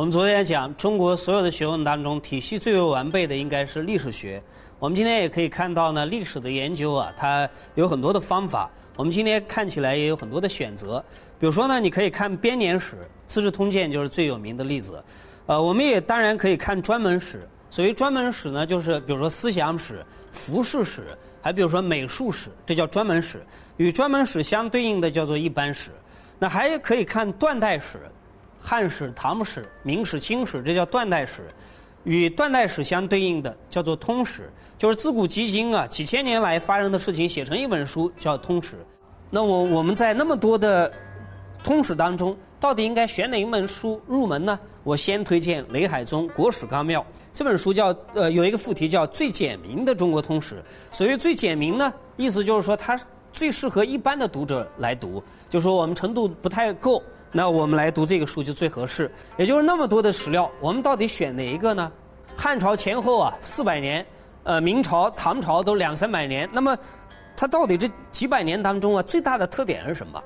我们昨天讲，中国所有的学问当中，体系最为完备的应该是历史学。我们今天也可以看到呢，历史的研究啊，它有很多的方法。我们今天看起来也有很多的选择。比如说呢，你可以看编年史，《资治通鉴》就是最有名的例子。呃，我们也当然可以看专门史。所谓专门史呢，就是比如说思想史、服饰史，还比如说美术史，这叫专门史。与专门史相对应的叫做一般史。那还可以看断代史。汉史、唐史、明史、清史，这叫断代史；与断代史相对应的叫做通史，就是自古及今啊，几千年来发生的事情写成一本书叫通史。那我我们在那么多的通史当中，到底应该选哪一本书入门呢？我先推荐雷海宗《国史纲要》这本书，叫呃有一个副题叫“最简明的中国通史”。所谓最简明呢，意思就是说它最适合一般的读者来读，就是说我们程度不太够。那我们来读这个书就最合适，也就是那么多的史料，我们到底选哪一个呢？汉朝前后啊，四百年，呃，明朝、唐朝都两三百年，那么它到底这几百年当中啊，最大的特点是什么？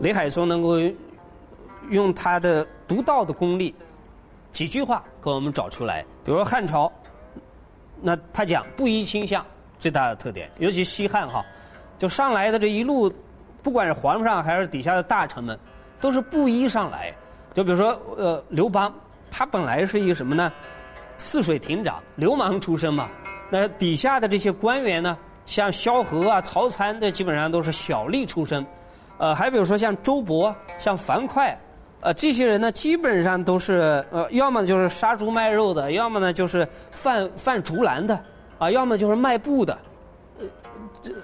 雷海松能够用他的独到的功力，几句话给我们找出来。比如说汉朝，那他讲布衣倾向最大的特点，尤其西汉哈，就上来的这一路，不管是皇上还是底下的大臣们。都是布衣上来，就比如说，呃，刘邦，他本来是一个什么呢？泗水亭长，流氓出身嘛。那底下的这些官员呢，像萧何啊、曹参，这基本上都是小吏出身。呃，还比如说像周勃、像樊哙，呃，这些人呢，基本上都是呃，要么就是杀猪卖肉的，要么呢就是贩贩竹篮的，啊，要么就是卖布的，呃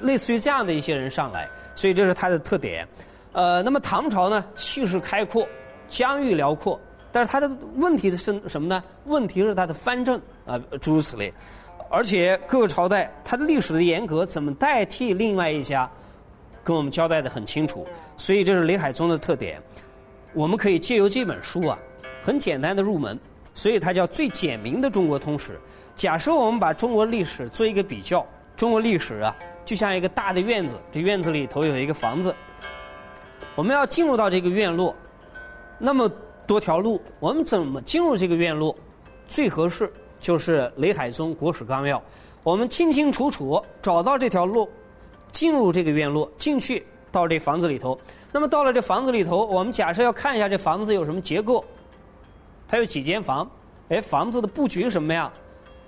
类似于这样的一些人上来，所以这是他的特点。呃，那么唐朝呢，气势开阔，疆域辽阔，但是它的问题是什么呢？问题是它的藩镇啊，诸如此类，而且各个朝代它的历史的严格怎么代替另外一家，跟我们交代的很清楚，所以这是雷海宗的特点。我们可以借由这本书啊，很简单的入门，所以它叫最简明的中国通史。假设我们把中国历史做一个比较，中国历史啊，就像一个大的院子，这院子里头有一个房子。我们要进入到这个院落，那么多条路，我们怎么进入这个院落？最合适就是雷海宗《国史纲要》，我们清清楚楚找到这条路，进入这个院落，进去到这房子里头。那么到了这房子里头，我们假设要看一下这房子有什么结构，它有几间房？哎，房子的布局什么样？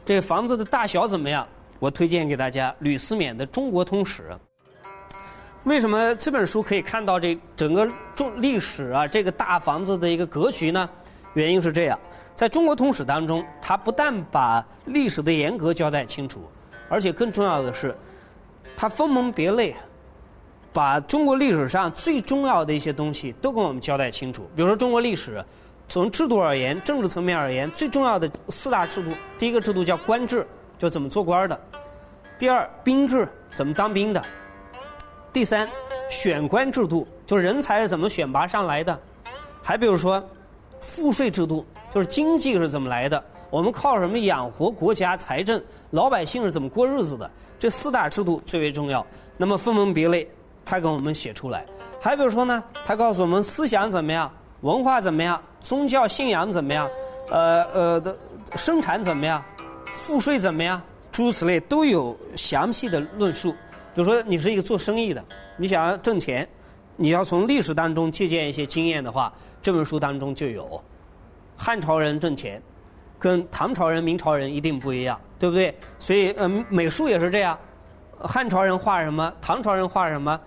这房子的大小怎么样？我推荐给大家吕思勉的《中国通史》。为什么这本书可以看到这整个中历史啊这个大房子的一个格局呢？原因是这样，在中国通史当中，它不但把历史的严格交代清楚，而且更重要的是，它分门别类，把中国历史上最重要的一些东西都跟我们交代清楚。比如说中国历史，从制度而言、政治层面而言，最重要的四大制度，第一个制度叫官制，就怎么做官的；第二，兵制，怎么当兵的。第三，选官制度就是人才是怎么选拔上来的，还比如说，赋税制度就是经济是怎么来的，我们靠什么养活国家财政，老百姓是怎么过日子的，这四大制度最为重要。那么分门别类，他给我们写出来。还比如说呢，他告诉我们思想怎么样，文化怎么样，宗教信仰怎么样，呃呃的生产怎么样，赋税怎么样，诸如此类都有详细的论述。比如说，你是一个做生意的，你想要挣钱，你要从历史当中借鉴一些经验的话，这本书当中就有。汉朝人挣钱，跟唐朝人、明朝人一定不一样，对不对？所以，嗯，美术也是这样。汉朝人画什么？唐朝人画什么？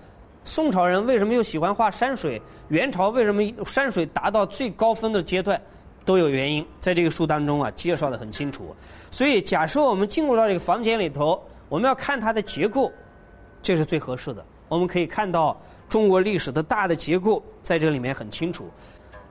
宋朝人为什么又喜欢画山水？元朝为什么山水达到最高分的阶段？都有原因，在这个书当中啊，介绍的很清楚。所以，假设我们进入到这个房间里头，我们要看它的结构。这是最合适的。我们可以看到中国历史的大的结构在这里面很清楚。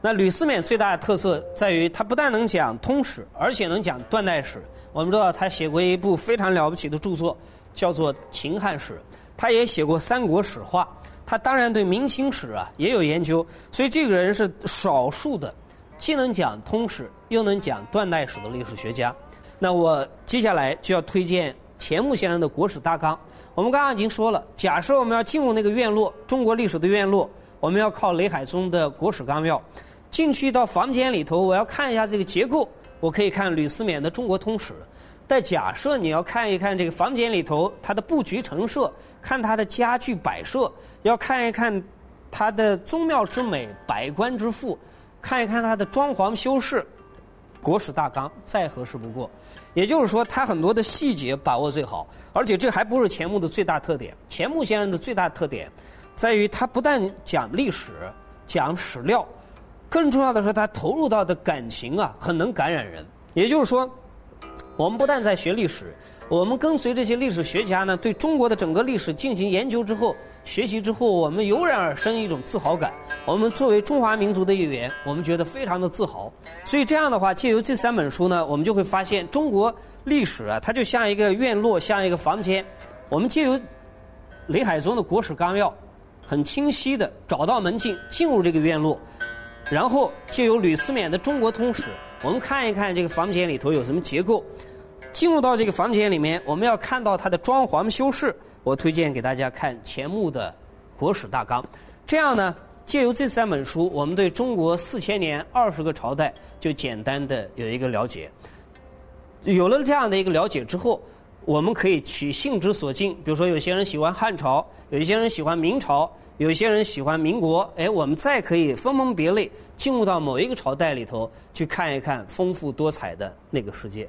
那吕思勉最大的特色在于，他不但能讲通史，而且能讲断代史。我们知道他写过一部非常了不起的著作，叫做《秦汉史》。他也写过三国史话。他当然对明清史啊也有研究。所以这个人是少数的，既能讲通史又能讲断代史的历史学家。那我接下来就要推荐钱穆先生的《国史大纲》。我们刚刚已经说了，假设我们要进入那个院落，中国历史的院落，我们要靠雷海宗的《国史纲要》。进去到房间里头，我要看一下这个结构，我可以看吕思勉的《中国通史》。但假设你要看一看这个房间里头它的布局陈设，看它的家具摆设，要看一看它的宗庙之美、百官之富，看一看它的装潢修饰，《国史大纲》再合适不过。也就是说，他很多的细节把握最好，而且这还不是钱穆的最大特点。钱穆先生的最大特点，在于他不但讲历史、讲史料，更重要的是他投入到的感情啊，很能感染人。也就是说。我们不但在学历史，我们跟随这些历史学家呢，对中国的整个历史进行研究之后、学习之后，我们油然而生一种自豪感。我们作为中华民族的一员，我们觉得非常的自豪。所以这样的话，借由这三本书呢，我们就会发现中国历史啊，它就像一个院落，像一个房间。我们借由雷海宗的《国史纲要》，很清晰的找到门径，进入这个院落，然后借由吕思勉的《中国通史》。我们看一看这个房间里头有什么结构。进入到这个房间里面，我们要看到它的装潢修饰。我推荐给大家看钱穆的《国史大纲》。这样呢，借由这三本书，我们对中国四千年二十个朝代就简单的有一个了解。有了这样的一个了解之后，我们可以取性之所近。比如说，有些人喜欢汉朝，有一些人喜欢明朝。有些人喜欢民国，哎，我们再可以分门别类进入到某一个朝代里头去看一看丰富多彩的那个世界。